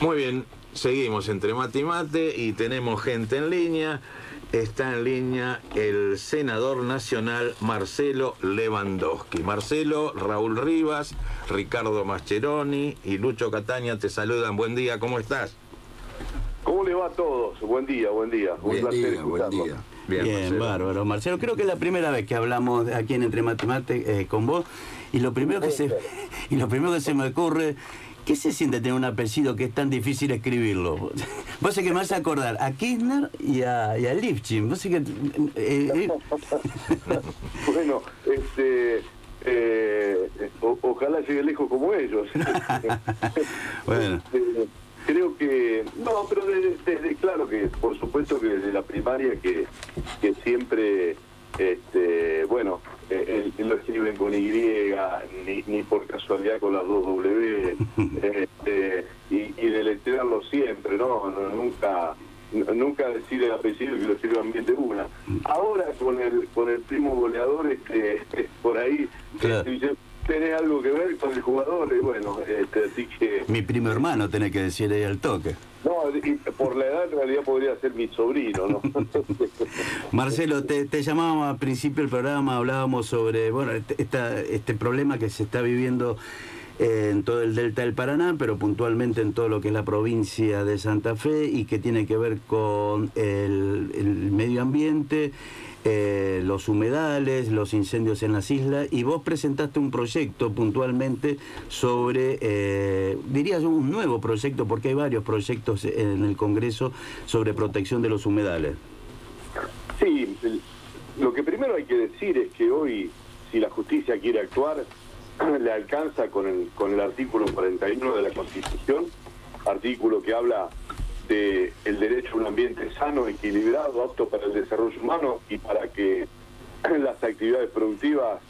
Muy bien, seguimos entre mate y mate y tenemos gente en línea. Está en línea el senador nacional Marcelo Lewandowski. Marcelo, Raúl Rivas, Ricardo Mascheroni y Lucho Cataña te saludan. Buen día, ¿cómo estás? ¿Cómo le va a todos? Buen día, buen día. Un Buen placer día, buen día. Bien, Marcelo. bárbaro. Marcelo, creo que es la primera vez que hablamos aquí en Entre Mate y Mate eh, con vos. Y lo primero que se y lo primero que se me ocurre, ¿qué se siente tener un apellido que es tan difícil escribirlo? Vos sé que me vas a acordar a Kirchner y a, y a Lifchin. Vos sé que. eh, eh, Bueno, este, eh, o- ojalá llegue lejos como ellos. Bueno. Este, creo que, no, pero desde, desde- claro que, por supuesto que desde la primaria que, que siempre, este, bueno, eh, eh, lo escriben con Y, ni, ni por casualidad con las dos W, este, y, y deletrearlo siempre, ¿no? No, nunca nunca decir el apellido que lo escriban bien de una. Ahora con el con el primo goleador, este, por ahí, Claro. este, dice, ¿tenés algo que ver con el jugador? Y bueno, este, así que... mi primo hermano tenés que decir ahí al toque. No, por la edad en realidad podría ser mi sobrino, ¿no? Marcelo, te, llamábamos al principio del programa, hablábamos sobre bueno este, este problema que se está viviendo eh, en todo el delta del Paraná, pero puntualmente en todo lo que es la provincia de Santa Fe y que tiene que ver con el medio ambiente, eh, los humedales, los incendios en las islas, y vos presentaste un proyecto puntualmente sobre, eh, diría yo, un nuevo proyecto, porque hay varios proyectos en el Congreso sobre protección de los humedales. Sí, lo que primero hay que decir es que hoy, si la justicia quiere actuar, le alcanza con el, con el artículo 41 de la Constitución, artículo que habla de el derecho a un ambiente sano, equilibrado, apto para el desarrollo humano y para que las actividades productivas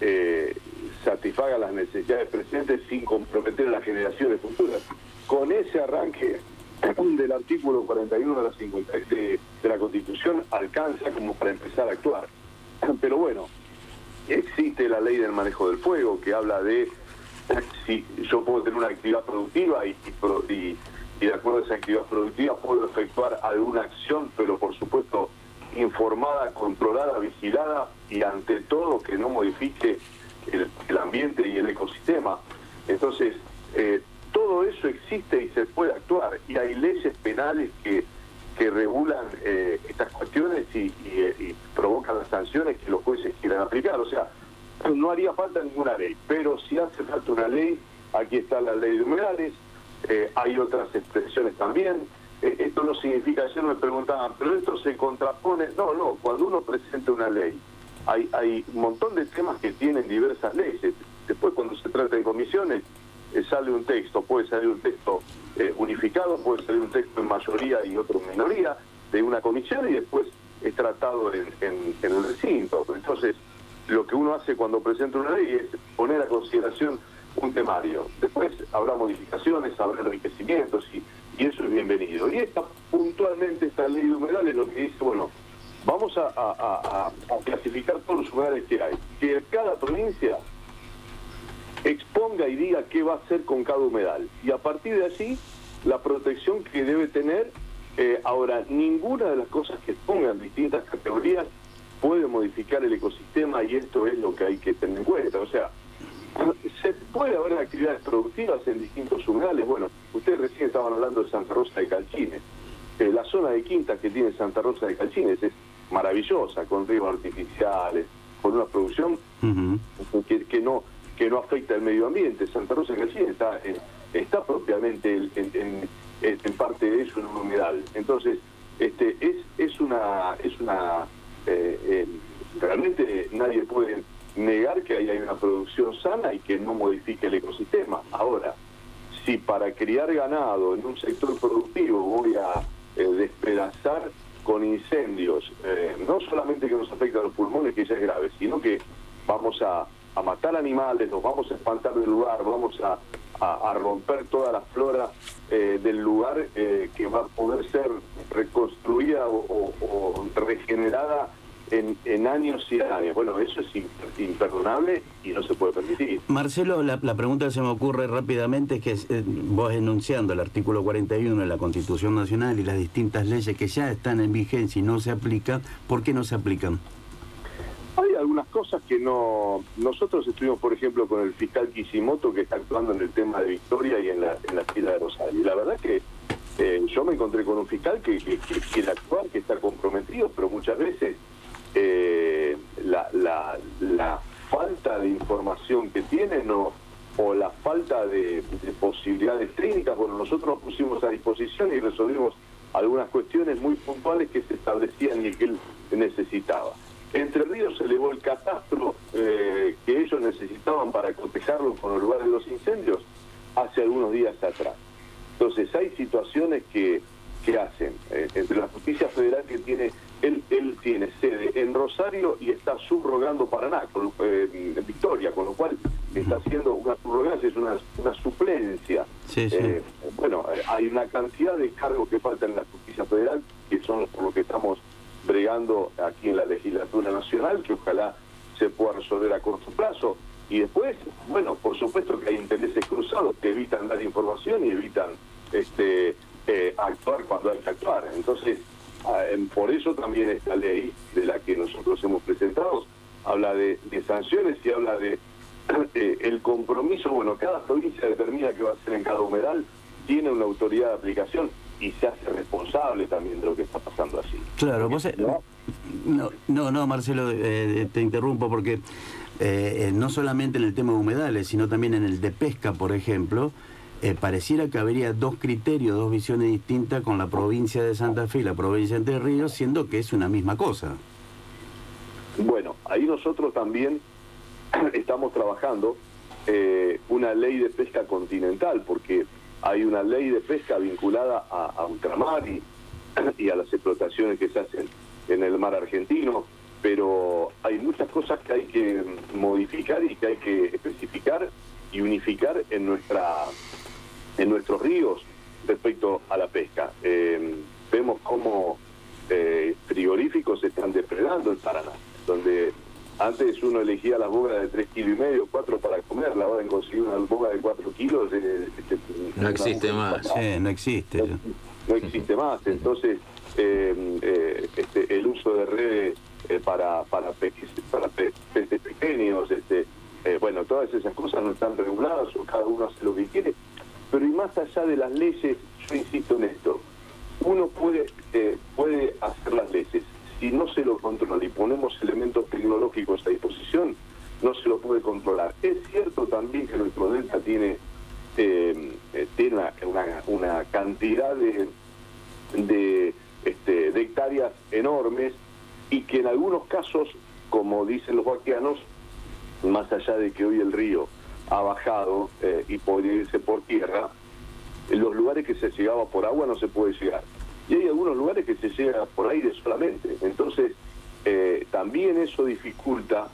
eh, satisfagan las necesidades presentes sin comprometer a las generaciones futuras. Con ese arranque del artículo 41 de la, 50 de, la Constitución alcanza como para empezar a actuar. Pero bueno, existe la ley del manejo del fuego que habla de si yo puedo tener una actividad productiva y, y y- y de acuerdo a esa actividad productiva puedo efectuar alguna acción, pero por supuesto informada, controlada, vigilada y ante todo que no modifique el, ambiente y el ecosistema. Entonces, eh, todo eso existe y se puede actuar y hay leyes penales que, que regulan eh, estas cuestiones y, y, eh, y provocan las sanciones que los jueces quieran aplicar. O sea, no haría falta ninguna ley, pero si hace falta una ley, aquí está la ley de humedales, eh, hay otras expresiones también. Eh, esto no significa, ayer me preguntaban, pero esto se contrapone. No, no, cuando uno presenta una ley, hay, un montón de temas que tienen diversas leyes. Después, cuando se trata en comisiones, eh, sale un texto, puede salir un texto unificado, puede salir un texto en mayoría y otro en minoría de una comisión y después es tratado en el recinto. Entonces, lo que uno hace cuando presenta una ley es poner a consideración un temario. Después habrá modificaciones, habrá enriquecimientos y, y eso es bienvenido. Y esta, puntualmente esta ley de humedales lo que dice, bueno, vamos a, clasificar todos los humedales que hay. Que cada provincia exponga y diga qué va a hacer con cada humedal. Y a partir de allí, la protección que debe tener. Eh, ahora, ninguna de las cosas que pongan distintas categorías puede modificar el ecosistema y esto es lo que hay que tener en cuenta. O sea, se puede haber actividades productivas en distintos humedales. Bueno, ustedes recién estaban hablando de Santa Rosa de Calchines. Eh, la zona de quintas que tiene Santa Rosa de Calchines es maravillosa, con ríos artificiales, con una producción que, que no que no afecta el medio ambiente. Santa Rosa de Calchines está, en- está propiamente en, en- en- en parte de eso en un humedal. Entonces, este es, es una... Es una eh, eh, realmente nadie puede negar que ahí hay una producción sana y que no modifique el ecosistema. Ahora, si para criar ganado en un sector productivo voy a eh, despedazar con incendios, eh, no solamente que nos afecta a los pulmones, que ya es grave, sino que vamos a, matar animales, los vamos a espantar del lugar, vamos a, romper toda la flora eh, del lugar que va a poder ser reconstruida o regenerada en, en años y años. Bueno, eso es imperdonable y no se puede permitir. Marcelo, la, pregunta que se me ocurre rápidamente es que eh, vos enunciando el artículo 41 de la Constitución Nacional y las distintas leyes que ya están en vigencia y no se aplican, ¿por qué no se aplican? Hay algunas cosas que no... Nosotros estuvimos, por ejemplo, con el fiscal Kishimoto que está actuando en el tema de Victoria y en la, en la fila de Rosario. La verdad que eh, yo me encontré con un fiscal que, que, quiere actuar, que está comprometido, pero muchas veces eh, la, falta de información que tienen o, o la falta de, posibilidades técnicas, bueno, nosotros nos pusimos a disposición y resolvimos algunas cuestiones muy puntuales que se establecían y que él necesitaba. Entre Ríos se elevó el catastro eh, que ellos necesitaban para cotejarlo con el lugar de los incendios hace algunos días atrás. Entonces hay situaciones que, que hacen eh, entre la justicia federal que tiene él, él tiene sede en Rosario y está subrogando Paraná, eh, en Victoria, con lo cual está haciendo una subrogancia, es una, una suplencia. Eh, bueno, hay una cantidad de cargos que faltan en la justicia federal, que son por lo que estamos bregando aquí en la legislatura nacional, que ojalá se pueda resolver a corto plazo. Y después, bueno, por supuesto que hay intereses cruzados que evitan dar información y evitan este eh, actuar cuando hay que actuar. Entonces, Ah, por eso también esta ley de la que nosotros hemos presentado habla de, sanciones y habla de eh, el compromiso, bueno, cada provincia determina qué va a hacer en cada humedal, tiene una autoridad de aplicación y se hace responsable también de lo que está pasando así. Claro, vos... No, no, no Marcelo, eh, te interrumpo porque eh, no solamente en el tema de humedales, sino también en el de pesca, por ejemplo, eh, pareciera que habría dos criterios, dos visiones distintas con la provincia de Santa Fe y la provincia de Entre Ríos, siendo que es una misma cosa. Bueno, ahí nosotros también estamos trabajando eh, una ley de pesca continental, porque hay una ley de pesca vinculada a, ultramar y, y a las explotaciones que se hacen en el mar argentino, pero hay muchas cosas que hay que modificar y que hay que especificar y unificar en nuestra en nuestros ríos respecto a la pesca. Eh, vemos cómo eh, frigoríficos están depredando el Paraná, donde antes uno elegía las bogas de 3 kilos y medio, 4 para comer, la hora de conseguir una boga de 4 kilos. Eh, no existe más. no existe. No, existe más. Entonces, este, el uso de redes para, para, peces, para peces pequeños, este, bueno, todas esas cosas no están reguladas o cada uno hace lo que quiere pero y más allá de las leyes, yo insisto en esto, uno puede, eh, puede hacer las leyes, si no se lo controla y ponemos elementos tecnológicos a disposición, no se lo puede controlar. Es cierto también que nuestro delta tiene, eh, eh, tiene una, una, cantidad de, de, este, de hectáreas enormes y que en algunos casos, como dicen los vaquianos, más allá de que hoy el río ha bajado eh, y podría irse por tierra, en los lugares que se llegaba por agua no se puede llegar. Y hay algunos lugares que se llega por aire solamente. Entonces, eh, también eso dificulta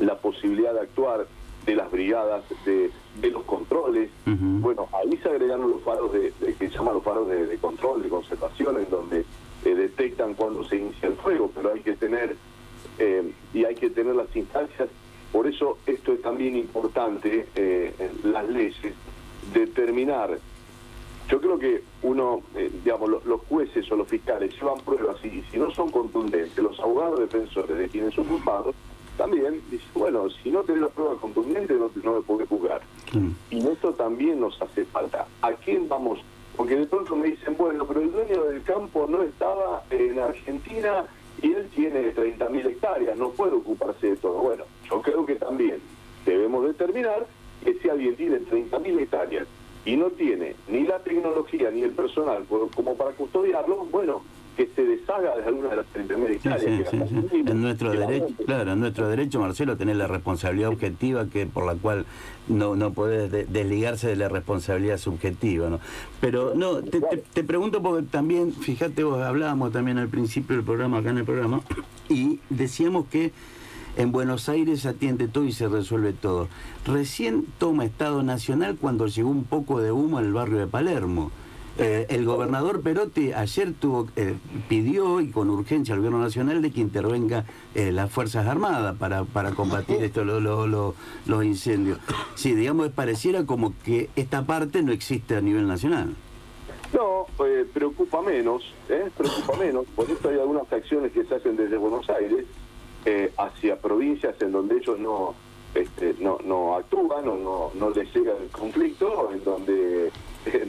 la posibilidad de actuar de las brigadas, de, de los controles. Bueno, ahí se agregaron los faros de, que se llaman los faros de, control, de conservación, en donde eh, detectan cuando se inicia el fuego, pero hay que tener y hay que tener las instancias por eso esto es también importante, eh, las leyes, determinar. Yo creo que uno, eh, digamos, los, jueces o los fiscales llevan pruebas y si no son contundentes, los abogados defensores de quienes son culpados, también dicen, bueno, si no tenés la prueba contundente no, no me puede juzgar. Y esto también nos hace falta. ¿A quién vamos? Porque de pronto me dicen, bueno, pero el dueño del campo no estaba en Argentina y él tiene 30.000 hectáreas, no puede ocuparse de todo. Bueno, yo creo que también debemos determinar que si alguien tiene 30.000 hectáreas y no tiene ni la tecnología ni el personal como para custodiarlo, bueno, que se deshaga de alguna de las 30.000 hectáreas. en nuestro derecho, claro, en nuestro derecho, Marcelo, tener la responsabilidad objetiva que por la cual no no podés desligarse de la responsabilidad subjetiva, ¿no? Pero no, te, te, pregunto porque también, fíjate, vos hablábamos también al principio del programa, acá en el programa, y decíamos que en Buenos Aires atiende todo y se resuelve todo. Recién toma Estado Nacional cuando llegó un poco de humo al barrio de Palermo. Eh, el gobernador Perotti ayer tuvo, eh, pidió y con urgencia al gobierno nacional de que intervenga eh, las Fuerzas Armadas para, para combatir esto, lo- lo- lo- los incendios. Sí, digamos, pareciera como que esta parte no existe a nivel nacional. No, eh, preocupa menos, ¿eh? preocupa menos. Por eso hay algunas acciones que se hacen desde Buenos Aires eh, hacia provincias en donde ellos no este, no, no actúan o no, no les llega el conflicto, en donde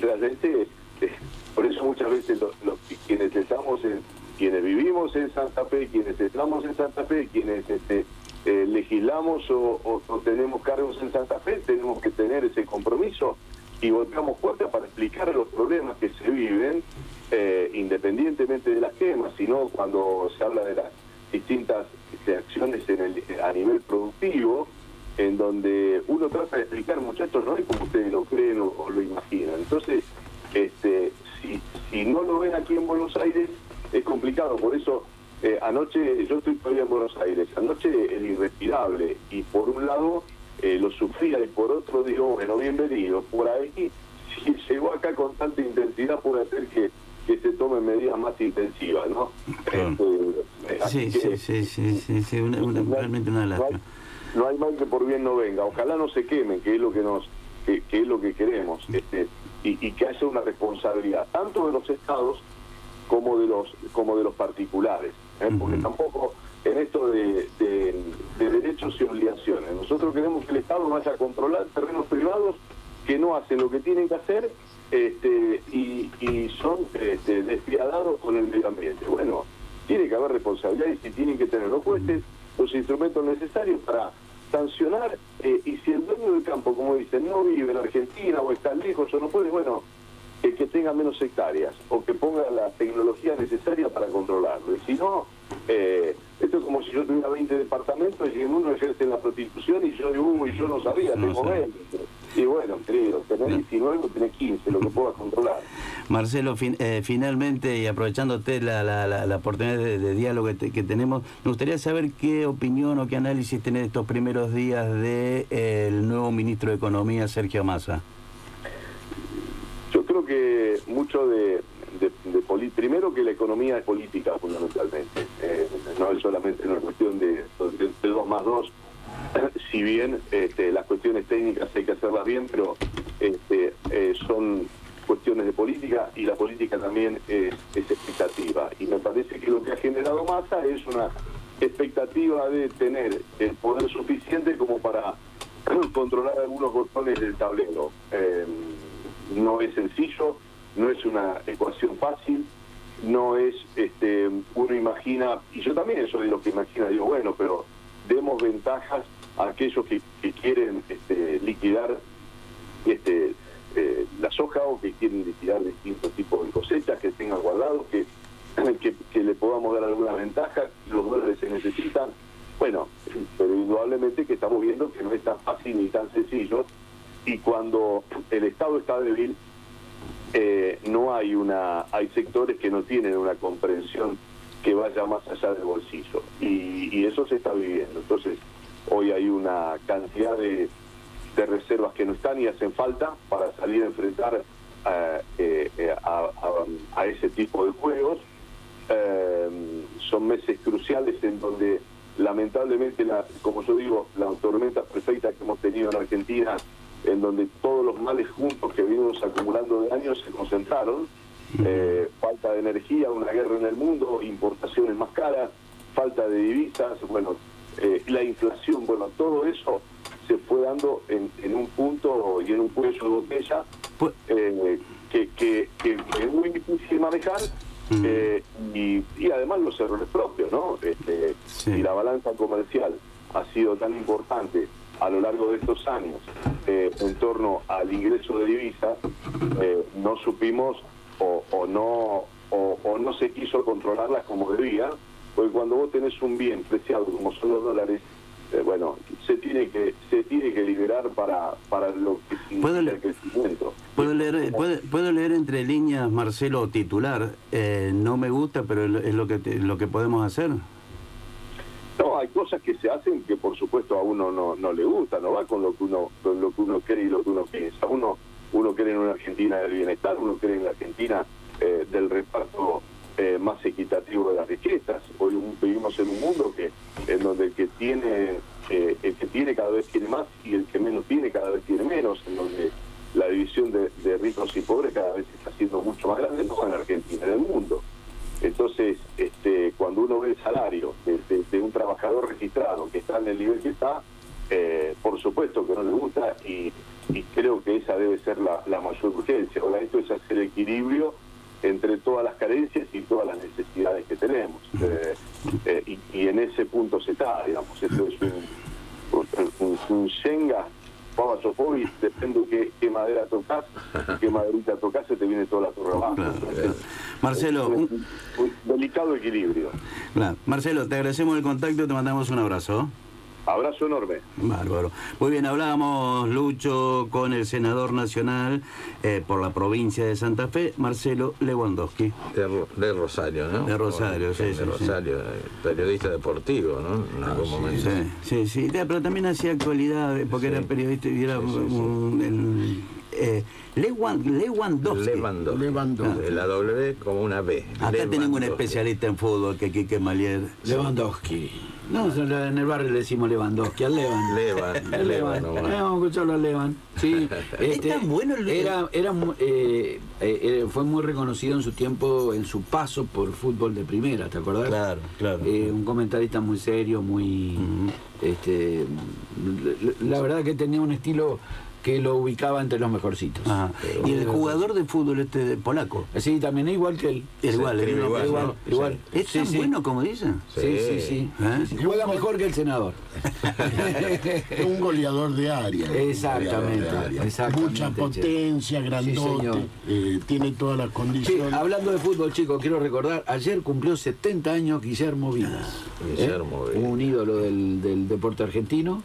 realmente, eh, por eso muchas veces quienes estamos en, quienes vivimos en Santa Fe, quienes estamos en Santa Fe, quienes este, eh, legislamos o, o- tenemos cargos en Santa Fe, tenemos que tener ese compromiso y golpeamos puertas para explicar los problemas que se viven, eh, independientemente de las quemas, sino cuando se habla de las distintas este, acciones a nivel productivo, en donde uno trata de explicar, muchachos, no es como ustedes lo creen o, o lo imaginan. Entonces, este, si, si no lo ven aquí en Buenos Aires, es complicado. Por eso, eh, anoche, yo estoy todavía en Buenos Aires, anoche el irrespirable, y por un lado eh, lo sufría, y por otro digo, bueno, bienvenido. Por ahí, si llegó acá con tanta intensidad, puede ser que, que se tomen medidas más intensivas, ¿no? Este, eh, Sí, sí, sí, sí, sí, realmente una lástima. no hay mal que por bien no venga. Ojalá no se quemen, que es lo que nos, que, que es lo que queremos, este, y, y que haya una responsabilidad tanto de los estados como de los como de los particulares, ¿eh? porque tampoco en esto de, de- de derechos y obligaciones. Nosotros queremos que el Estado vaya a controlar terrenos privados que no hacen lo que tienen que hacer este, y, y son este, despiadados con el medio ambiente. Bueno, tiene que haber responsabilidad y tienen que tener los jueces los instrumentos necesarios para sancionar eh, y si el dueño del campo, como dicen, no vive en Argentina o está lejos o no puede, bueno, eh, que tenga menos hectáreas o que ponga la tecnología necesaria para controlarlo. Y si no, eh, esto es como si yo tuviera 20 departamentos y en uno ejerce la prostitución y yo digo, uy, yo no sabía, No tengo sabía. 20. Y bueno, querido, tenés 19 o tenés 15, lo que puedas controlar. Marcelo, fin- eh, finalmente, y aprovechándote la, la, la, la oportunidad de, de diálogo que, te- que tenemos, me gustaría saber qué opinión o qué análisis tenés estos primeros días del de, eh, el nuevo ministro de Economía, Sergio Massa. Yo creo que mucho de, de, de poli- primero que la economía es política fundamentalmente, Eh, no es solamente una cuestión de dos más dos, si bien este, las cuestiones técnicas hay que hacerlas bien, pero este, eh, son cuestiones de política y la política también es, expectativa. Y me parece que lo que ha generado Massa es una expectativa de tener el poder suficiente como para controlar algunos botones del tablero. Eh, no es sencillo, no es una ecuación fácil, no es, este, uno imagina, y yo también soy de los que imagina, digo, bueno, pero demos ventajas a aquellos que, quieren este, liquidar este, eh, la soja o que quieren liquidar distintos tipos de cosechas que tengan guardados, que, que, que le podamos dar alguna ventaja, los dólares se necesitan. Bueno, pero indudablemente que estamos viendo que no es tan fácil ni tan sencillo y cuando el Estado está débil, eh, no hay una, hay sectores que no tienen una comprensión que vaya más allá del bolsillo y, y eso se está viviendo. Entonces, hoy hay una cantidad de, de reservas que no están y hacen falta para salir a enfrentar eh, eh, a, a- a ese tipo de juegos. Eh, son meses cruciales en donde lamentablemente, la, como yo digo, la tormenta perfecta que hemos tenido en Argentina, en donde todos los males juntos que venimos acumulando de años se concentraron, eh, falta de energía, una guerra en el mundo, importaciones más caras, falta de divisas, bueno, eh, la inflación, bueno, todo eso se fue dando en, en un punto y en un cuello de botella Pues- eh, que, que- que- es muy difícil manejar Mm. eh, y, y además los errores propios, ¿no? Este, Sí. Y la balanza comercial ha sido tan importante a lo largo de estos años eh, en torno al ingreso de divisas, eh, no supimos o, o no o, o no se quiso controlarlas como debía, porque cuando vos tenés un bien preciado como son los dólares, eh, bueno, se tiene que se tiene que liberar para, para lo que ¿Puedo el crecimiento. Puedo leer, puedo, puedo leer entre líneas, Marcelo, titular. Eh, no me gusta, pero es lo que, lo que podemos hacer. No, hay cosas que se hacen que por supuesto a uno no, no le gusta, no va con lo que uno con lo que uno cree y lo que uno piensa. Uno uno cree en una Argentina del bienestar, uno cree en la Argentina eh, del reparto más equitativo de las riquezas. Hoy un- vivimos en un mundo que en donde el que tiene eh, el que tiene cada vez tiene más y el que menos tiene cada vez tiene menos, en donde la división de, de ricos y pobres cada vez está siendo mucho más grande, no en Argentina, en el mundo. Entonces, este, cuando uno ve el salario de, de- de un trabajador registrado que está en el nivel que está, eh, por supuesto que no le gusta y, y creo que esa debe ser la, la mayor urgencia. Ahora, esto es hacer equilibrio entre todas las carencias y todas las necesidades que tenemos. Eh, eh, y, y en ese punto se está, digamos, esto es un, un, Shenga, Papa Sopovic, depende qué, qué madera tocas, qué maderita tocas, se te viene toda la torre abajo. Claro, claro. Marcelo, un, delicado equilibrio. claro. Marcelo, te agradecemos el contacto te mandamos un abrazo. Abrazo enorme. Bárbaro. Muy bien, hablábamos, Lucho, con el senador nacional eh, por la provincia de Santa Fe, Marcelo Lewandowski. De, de Rosario, ¿no? De Rosario, sí, De sí, sí. Rosario, periodista deportivo, ¿no? En algún momento. Sí, sí, sí, Ya, pero también hacía actualidad, porque Sí. era periodista y era Sí, sí, sí. un- el, eh, Lewan- Lewandowski. Lewandowski. Lewandowski. La W como una B. Acá tenemos un especialista en fútbol, que Quique Malier. Lewandowski. No, en el barrio le decimos Lewandowski, al Levan. Levan, El Levan Levan. vamos a escucharlo al Levan. Sí, este, tan bueno el- era, era mu- eh, eh, eh, fue muy reconocido en su tiempo, en su paso por fútbol de primera, ¿te acordás? Claro, claro. Eh, un comentarista muy serio, muy, este, la- la verdad que tenía un estilo que lo ubicaba entre los mejorcitos. Ah, y el jugador de fútbol este de polaco. Sí, también igual que él. Igual, el- igual, igual, ¿no? igual. ¿Es Sí, tan sí. bueno como dicen? Sí, sí, sí. ¿Eh? Sí, Juega mejor que el senador. Un goleador de área. Exactamente, Un goleador de área. exactamente, Mucha che. potencia, grandote, señor. eh, tiene todas las Sí, condiciones. hablando de fútbol, chicos, quiero recordar, ayer cumplió 70 años Guillermo Vilas. ¿eh? Guillermo Vilas. Un ídolo del, del deporte argentino.